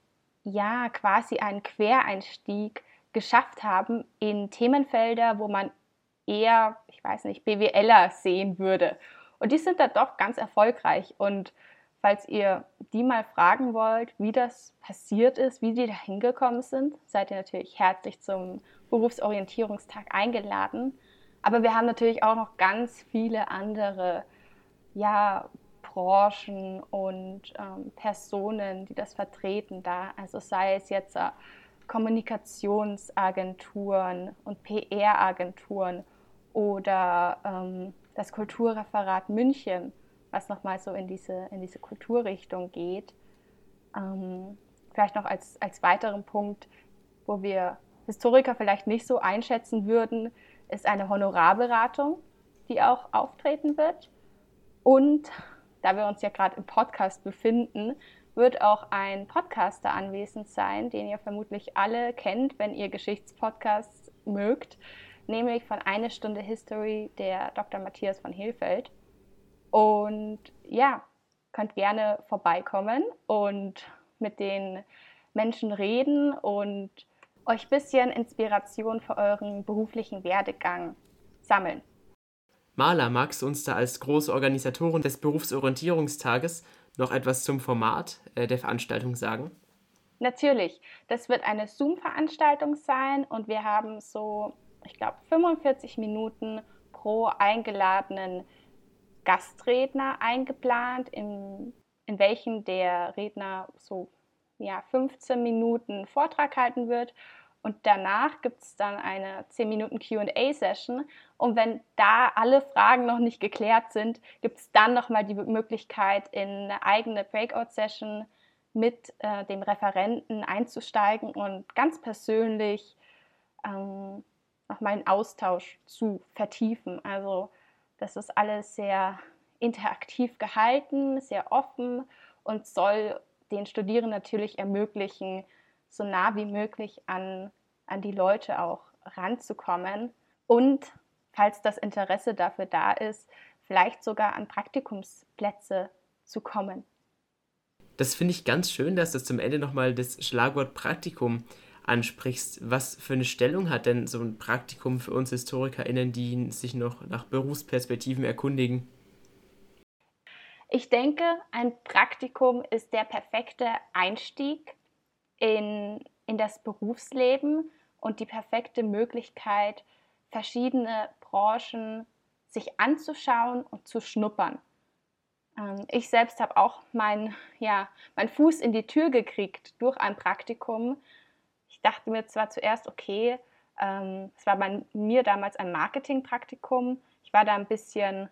ja, quasi einen Quereinstieg geschafft haben in Themenfelder, wo man eher, ich weiß nicht, BWLer sehen würde. Und die sind da doch ganz erfolgreich. Und falls ihr die mal fragen wollt, wie das passiert ist, wie die da hingekommen sind, seid ihr natürlich herzlich zum Berufsorientierungstag eingeladen. Aber wir haben natürlich auch noch ganz viele andere ja, Branchen und ähm, Personen, die das vertreten da. Also sei es jetzt äh, Kommunikationsagenturen und PR-Agenturen oder ähm, das Kulturreferat München, was nochmal so in diese, in diese Kulturrichtung geht. Ähm, vielleicht noch als, als weiteren Punkt, wo wir Historiker vielleicht nicht so einschätzen würden, ist eine Honorarberatung, die auch auftreten wird. Und da wir uns ja gerade im Podcast befinden, wird auch ein Podcaster anwesend sein, den ihr vermutlich alle kennt, wenn ihr Geschichtspodcasts mögt, nämlich von Eine Stunde History der Dr. Matthias von Hilfeld. Und ja, könnt gerne vorbeikommen und mit den Menschen reden und euch ein bisschen Inspiration für euren beruflichen Werdegang sammeln. Maler, magst du uns da als große Organisatorin des Berufsorientierungstages noch etwas zum Format äh, der Veranstaltung sagen? Natürlich. Das wird eine Zoom-Veranstaltung sein und wir haben so, ich glaube, 45 Minuten pro eingeladenen Gastredner eingeplant, in, in welchen der Redner so ja, 15 Minuten Vortrag halten wird und danach gibt es dann eine 10 Minuten QA-Session. Und wenn da alle Fragen noch nicht geklärt sind, gibt es dann nochmal die Möglichkeit, in eine eigene Breakout-Session mit äh, dem Referenten einzusteigen und ganz persönlich ähm, nochmal einen Austausch zu vertiefen. Also das ist alles sehr interaktiv gehalten, sehr offen und soll den Studierenden natürlich ermöglichen, so nah wie möglich an, an die Leute auch ranzukommen und, falls das Interesse dafür da ist, vielleicht sogar an Praktikumsplätze zu kommen. Das finde ich ganz schön, dass du zum Ende nochmal das Schlagwort Praktikum ansprichst. Was für eine Stellung hat denn so ein Praktikum für uns HistorikerInnen, die sich noch nach Berufsperspektiven erkundigen? Ich denke, ein Praktikum ist der perfekte Einstieg in, in das Berufsleben und die perfekte Möglichkeit, verschiedene Branchen sich anzuschauen und zu schnuppern. Ähm, ich selbst habe auch meinen ja, mein Fuß in die Tür gekriegt durch ein Praktikum. Ich dachte mir zwar zuerst, okay, ähm, es war bei mir damals ein Marketingpraktikum. Ich war da ein bisschen,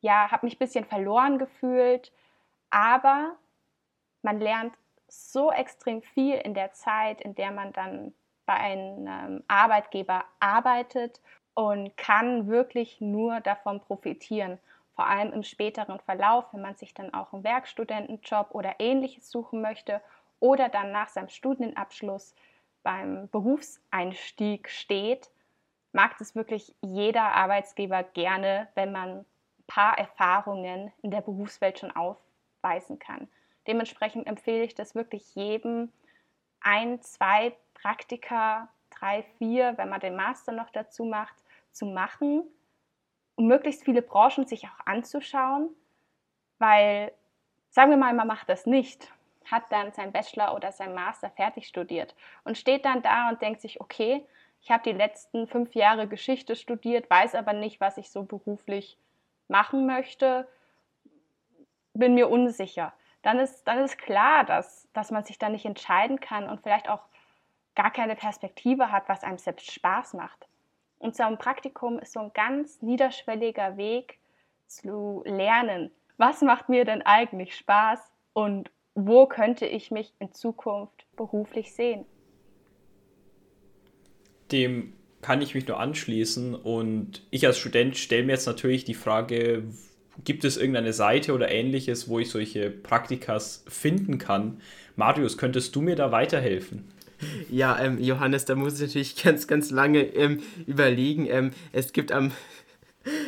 ja, habe mich ein bisschen verloren gefühlt, aber man lernt so extrem viel in der Zeit, in der man dann bei einem Arbeitgeber arbeitet und kann wirklich nur davon profitieren. Vor allem im späteren Verlauf, wenn man sich dann auch einen Werkstudentenjob oder ähnliches suchen möchte oder dann nach seinem Studienabschluss beim Berufseinstieg steht, mag es wirklich jeder Arbeitsgeber gerne, wenn man ein paar Erfahrungen in der Berufswelt schon aufweisen kann. Dementsprechend empfehle ich das wirklich jedem, ein, zwei Praktika, drei, vier, wenn man den Master noch dazu macht, zu machen, um möglichst viele Branchen sich auch anzuschauen, weil, sagen wir mal, man macht das nicht, hat dann sein Bachelor oder sein Master fertig studiert und steht dann da und denkt sich, okay, ich habe die letzten fünf Jahre Geschichte studiert, weiß aber nicht, was ich so beruflich machen möchte, bin mir unsicher dann ist, dann ist klar, dass, dass man sich da nicht entscheiden kann und vielleicht auch gar keine Perspektive hat, was einem selbst Spaß macht. Und so ein Praktikum ist so ein ganz niederschwelliger Weg zu lernen, was macht mir denn eigentlich Spaß und wo könnte ich mich in Zukunft beruflich sehen. dem kann ich mich nur anschließen. Und ich als Student stelle mir jetzt natürlich die Frage, gibt es irgendeine Seite oder ähnliches, wo ich solche Praktikas finden kann? Marius, könntest du mir da weiterhelfen? Ja, ähm, Johannes, da muss ich natürlich ganz, ganz lange ähm, überlegen. Ähm, es gibt am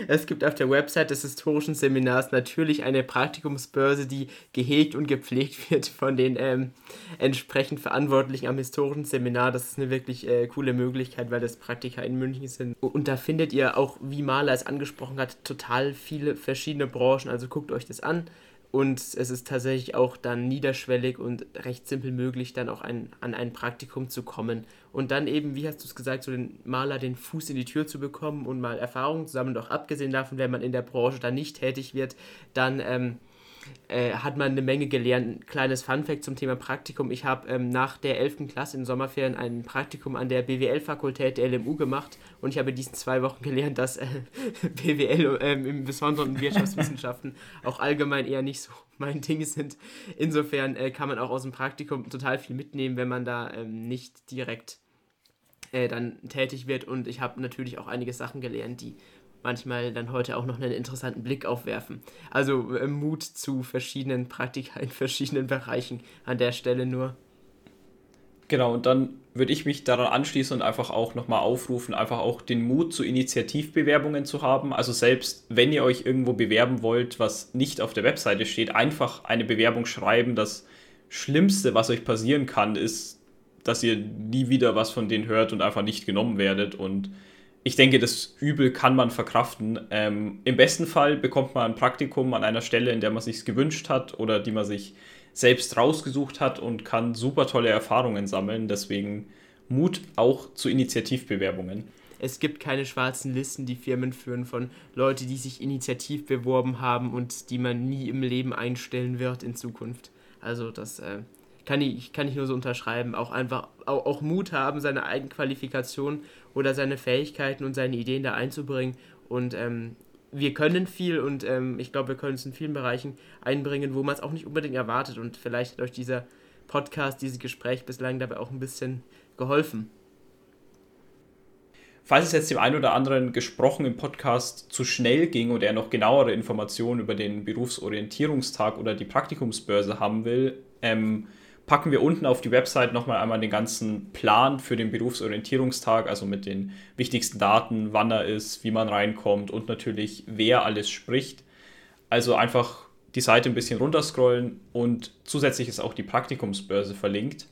es gibt auf der Website des historischen Seminars natürlich eine Praktikumsbörse, die gehegt und gepflegt wird von den ähm, entsprechend Verantwortlichen am historischen Seminar. Das ist eine wirklich äh, coole Möglichkeit, weil das Praktika in München sind. Und da findet ihr auch, wie Maler es angesprochen hat, total viele verschiedene Branchen. Also guckt euch das an. Und es ist tatsächlich auch dann niederschwellig und recht simpel möglich, dann auch ein, an ein Praktikum zu kommen. Und dann eben, wie hast du es gesagt, so den Maler den Fuß in die Tür zu bekommen und mal Erfahrungen zu sammeln. Doch abgesehen davon, wenn man in der Branche dann nicht tätig wird, dann ähm, äh, hat man eine Menge gelernt. Ein kleines Funfact zum Thema Praktikum. Ich habe ähm, nach der 11. Klasse in Sommerferien ein Praktikum an der BWL-Fakultät der LMU gemacht und ich habe in diesen zwei Wochen gelernt, dass äh, BWL äh, im Besonderen Wirtschaftswissenschaften auch allgemein eher nicht so mein Ding sind. Insofern äh, kann man auch aus dem Praktikum total viel mitnehmen, wenn man da ähm, nicht direkt äh, dann tätig wird und ich habe natürlich auch einige Sachen gelernt, die manchmal dann heute auch noch einen interessanten Blick aufwerfen. Also äh, Mut zu verschiedenen Praktika in verschiedenen Bereichen an der Stelle nur. Genau, und dann würde ich mich daran anschließen und einfach auch nochmal aufrufen, einfach auch den Mut zu Initiativbewerbungen zu haben. Also selbst wenn ihr euch irgendwo bewerben wollt, was nicht auf der Webseite steht, einfach eine Bewerbung schreiben. Das Schlimmste, was euch passieren kann, ist, dass ihr nie wieder was von denen hört und einfach nicht genommen werdet. Und ich denke, das Übel kann man verkraften. Ähm, Im besten Fall bekommt man ein Praktikum an einer Stelle, in der man sich gewünscht hat oder die man sich selbst rausgesucht hat und kann super tolle Erfahrungen sammeln. Deswegen Mut auch zu Initiativbewerbungen. Es gibt keine schwarzen Listen, die Firmen führen von Leuten, die sich initiativ beworben haben und die man nie im Leben einstellen wird in Zukunft. Also das äh, kann, ich, kann ich nur so unterschreiben. Auch einfach auch, auch Mut haben, seine Eigenqualifikation oder seine Fähigkeiten und seine Ideen da einzubringen. Und ähm, wir können viel und ähm, ich glaube, wir können es in vielen Bereichen einbringen, wo man es auch nicht unbedingt erwartet. Und vielleicht hat euch dieser Podcast, dieses Gespräch bislang dabei auch ein bisschen geholfen. Falls es jetzt dem einen oder anderen gesprochen im Podcast zu schnell ging und er noch genauere Informationen über den Berufsorientierungstag oder die Praktikumsbörse haben will, ähm, packen wir unten auf die Website nochmal einmal den ganzen Plan für den Berufsorientierungstag, also mit den wichtigsten Daten, wann er ist, wie man reinkommt und natürlich, wer alles spricht. Also einfach die Seite ein bisschen runterscrollen und zusätzlich ist auch die Praktikumsbörse verlinkt.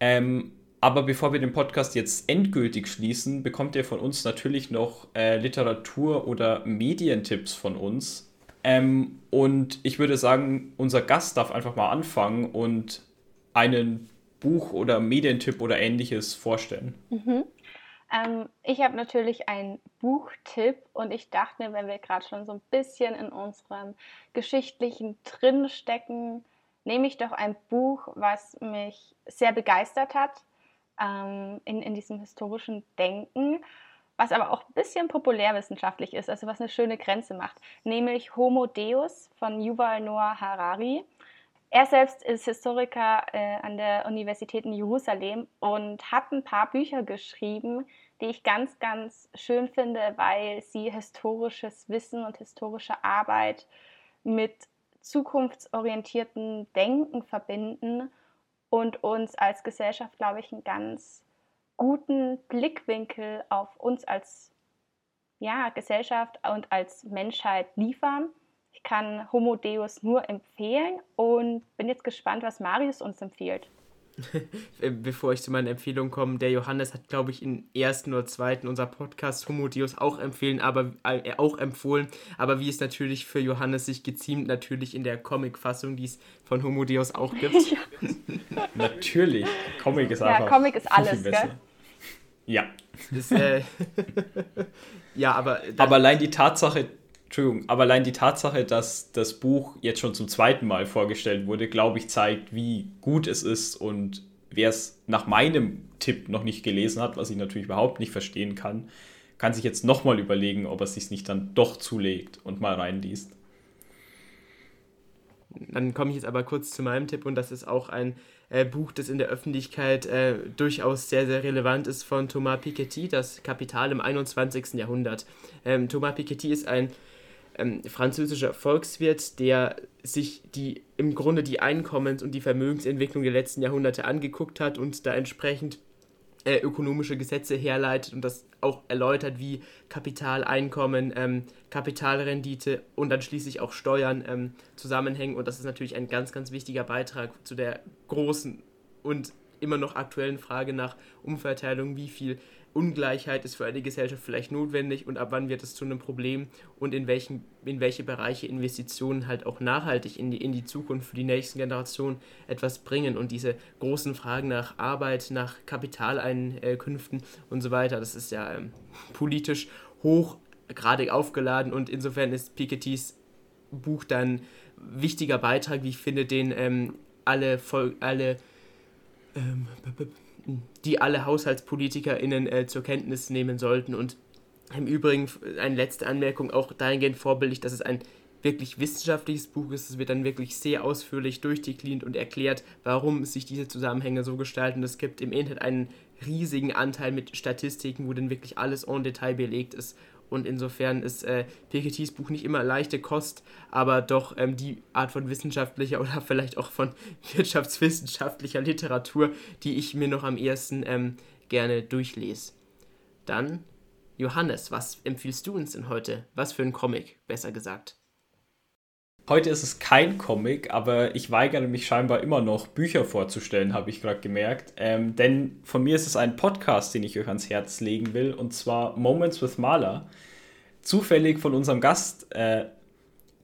Ähm, aber bevor wir den Podcast jetzt endgültig schließen, bekommt ihr von uns natürlich noch äh, Literatur- oder Medientipps von uns. Ähm, und ich würde sagen, unser Gast darf einfach mal anfangen und einen Buch oder Medientipp oder ähnliches vorstellen. Mhm. Ähm, ich habe natürlich einen Buchtipp und ich dachte mir, wenn wir gerade schon so ein bisschen in unserem Geschichtlichen drin stecken, nehme ich doch ein Buch, was mich sehr begeistert hat ähm, in, in diesem historischen Denken was aber auch ein bisschen populärwissenschaftlich ist, also was eine schöne Grenze macht, nämlich Homo Deus von Yuval Noah Harari. Er selbst ist Historiker äh, an der Universität in Jerusalem und hat ein paar Bücher geschrieben, die ich ganz, ganz schön finde, weil sie historisches Wissen und historische Arbeit mit zukunftsorientierten Denken verbinden und uns als Gesellschaft, glaube ich, ein ganz guten Blickwinkel auf uns als ja, Gesellschaft und als Menschheit liefern. Ich kann Homo Deus nur empfehlen und bin jetzt gespannt, was Marius uns empfiehlt. Bevor ich zu meinen Empfehlungen komme, der Johannes hat, glaube ich, im ersten oder zweiten unser Podcast Homo Deus auch empfehlen, aber äh, auch empfohlen. Aber wie es natürlich für Johannes sich geziemt, natürlich in der Comic-Fassung, die es von Homo Deus auch gibt. ja. natürlich. Comic ist einfach. Ja, Comic ist alles, gell? Ja. Das, äh, ja, aber. Aber allein die Tatsache, Entschuldigung, aber allein die Tatsache, dass das Buch jetzt schon zum zweiten Mal vorgestellt wurde, glaube ich, zeigt, wie gut es ist und wer es nach meinem Tipp noch nicht gelesen hat, was ich natürlich überhaupt nicht verstehen kann, kann sich jetzt nochmal überlegen, ob er es sich nicht dann doch zulegt und mal reinliest. Dann komme ich jetzt aber kurz zu meinem Tipp und das ist auch ein äh, Buch, das in der Öffentlichkeit äh, durchaus sehr, sehr relevant ist, von Thomas Piketty, das Kapital im 21. Jahrhundert. Ähm, Thomas Piketty ist ein ähm, französischer Volkswirt, der sich die im Grunde die Einkommens- und die Vermögensentwicklung der letzten Jahrhunderte angeguckt hat und da entsprechend äh, ökonomische Gesetze herleitet und das auch erläutert, wie Kapitaleinkommen, ähm, Kapitalrendite und dann schließlich auch Steuern ähm, zusammenhängen. Und das ist natürlich ein ganz, ganz wichtiger Beitrag zu der großen und immer noch aktuellen Frage nach Umverteilung, wie viel Ungleichheit ist für eine Gesellschaft vielleicht notwendig und ab wann wird es zu einem Problem und in, welchen, in welche Bereiche Investitionen halt auch nachhaltig in die, in die Zukunft für die nächsten Generationen etwas bringen und diese großen Fragen nach Arbeit, nach Kapitaleinkünften und so weiter, das ist ja ähm, politisch hoch gerade aufgeladen und insofern ist Pikettys Buch dann wichtiger Beitrag, wie ich finde, den ähm, alle, Vol alle ähm, die alle HaushaltspolitikerInnen äh, zur Kenntnis nehmen sollten. Und im Übrigen eine letzte Anmerkung, auch dahingehend vorbildlich, dass es ein wirklich wissenschaftliches Buch ist. Es wird dann wirklich sehr ausführlich durchdekliniert und erklärt, warum sich diese Zusammenhänge so gestalten. Es gibt im Internet einen riesigen Anteil mit Statistiken, wo dann wirklich alles en Detail belegt ist und insofern ist äh, Pikettys Buch nicht immer leichte Kost, aber doch ähm, die Art von wissenschaftlicher oder vielleicht auch von wirtschaftswissenschaftlicher Literatur, die ich mir noch am ehesten ähm, gerne durchlese. Dann, Johannes, was empfiehlst du uns denn heute? Was für ein Comic, besser gesagt? Heute ist es kein Comic, aber ich weigere mich scheinbar immer noch, Bücher vorzustellen, habe ich gerade gemerkt. Ähm, denn von mir ist es ein Podcast, den ich euch ans Herz legen will, und zwar Moments with Maler. Zufällig von unserem Gast, äh,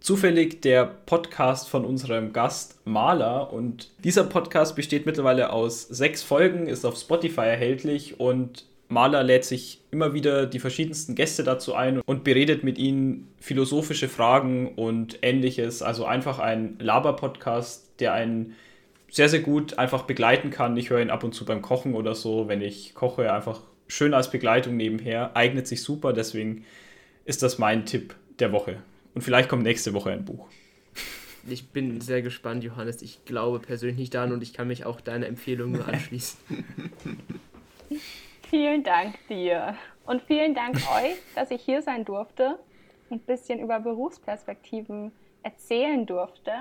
zufällig der Podcast von unserem Gast Maler. Und dieser Podcast besteht mittlerweile aus sechs Folgen, ist auf Spotify erhältlich und Maler lädt sich immer wieder die verschiedensten Gäste dazu ein und beredet mit ihnen philosophische Fragen und ähnliches. Also einfach ein Laber-Podcast, der einen sehr, sehr gut einfach begleiten kann. Ich höre ihn ab und zu beim Kochen oder so, wenn ich koche, einfach schön als Begleitung nebenher. Eignet sich super, deswegen ist das mein Tipp der Woche. Und vielleicht kommt nächste Woche ein Buch. Ich bin sehr gespannt, Johannes. Ich glaube persönlich nicht daran und ich kann mich auch deiner Empfehlung nur anschließen. Vielen Dank dir. Und vielen Dank euch, dass ich hier sein durfte und ein bisschen über Berufsperspektiven erzählen durfte.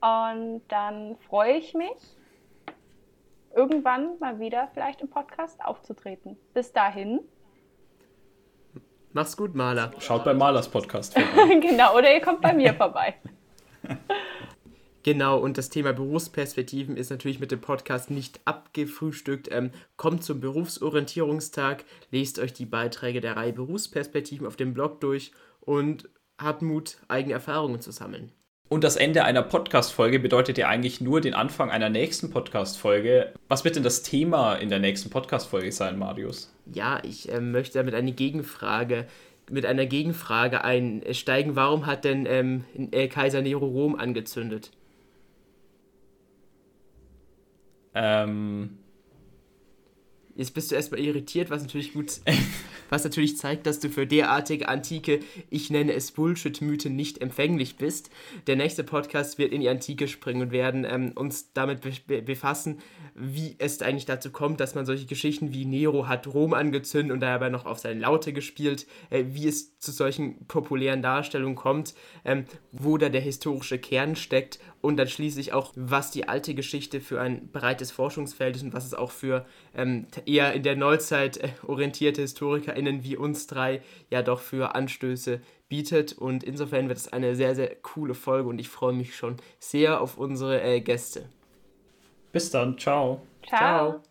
Und dann freue ich mich, irgendwann mal wieder vielleicht im Podcast aufzutreten. Bis dahin. Mach's gut, Maler. Schaut bei Malers Podcast vorbei. genau, oder ihr kommt bei mir vorbei. Genau, und das Thema Berufsperspektiven ist natürlich mit dem Podcast nicht abgefrühstückt. Ähm, kommt zum Berufsorientierungstag, lest euch die Beiträge der Reihe Berufsperspektiven auf dem Blog durch und habt Mut, eigene Erfahrungen zu sammeln. Und das Ende einer Podcast-Folge bedeutet ja eigentlich nur den Anfang einer nächsten Podcast-Folge. Was wird denn das Thema in der nächsten Podcast-Folge sein, Marius? Ja, ich äh, möchte damit eine Gegenfrage mit einer Gegenfrage einsteigen. Warum hat denn ähm, äh, Kaiser Nero Rom angezündet? Ähm, Jetzt bist du erstmal irritiert, was natürlich gut, was natürlich zeigt, dass du für derartige antike, ich nenne es Bullshit-Mythen nicht empfänglich bist. Der nächste Podcast wird in die Antike springen und werden ähm, uns damit be befassen, wie es eigentlich dazu kommt, dass man solche Geschichten wie Nero hat Rom angezündet und dabei noch auf seine Laute gespielt, äh, wie es zu solchen populären Darstellungen kommt, ähm, wo da der historische Kern steckt und dann schließlich auch, was die alte Geschichte für ein breites Forschungsfeld ist und was es auch für ähm, eher in der Neuzeit äh, orientierte HistorikerInnen wie uns drei ja doch für Anstöße bietet. Und insofern wird es eine sehr, sehr coole Folge und ich freue mich schon sehr auf unsere äh, Gäste. Bis dann, ciao. Ciao. ciao.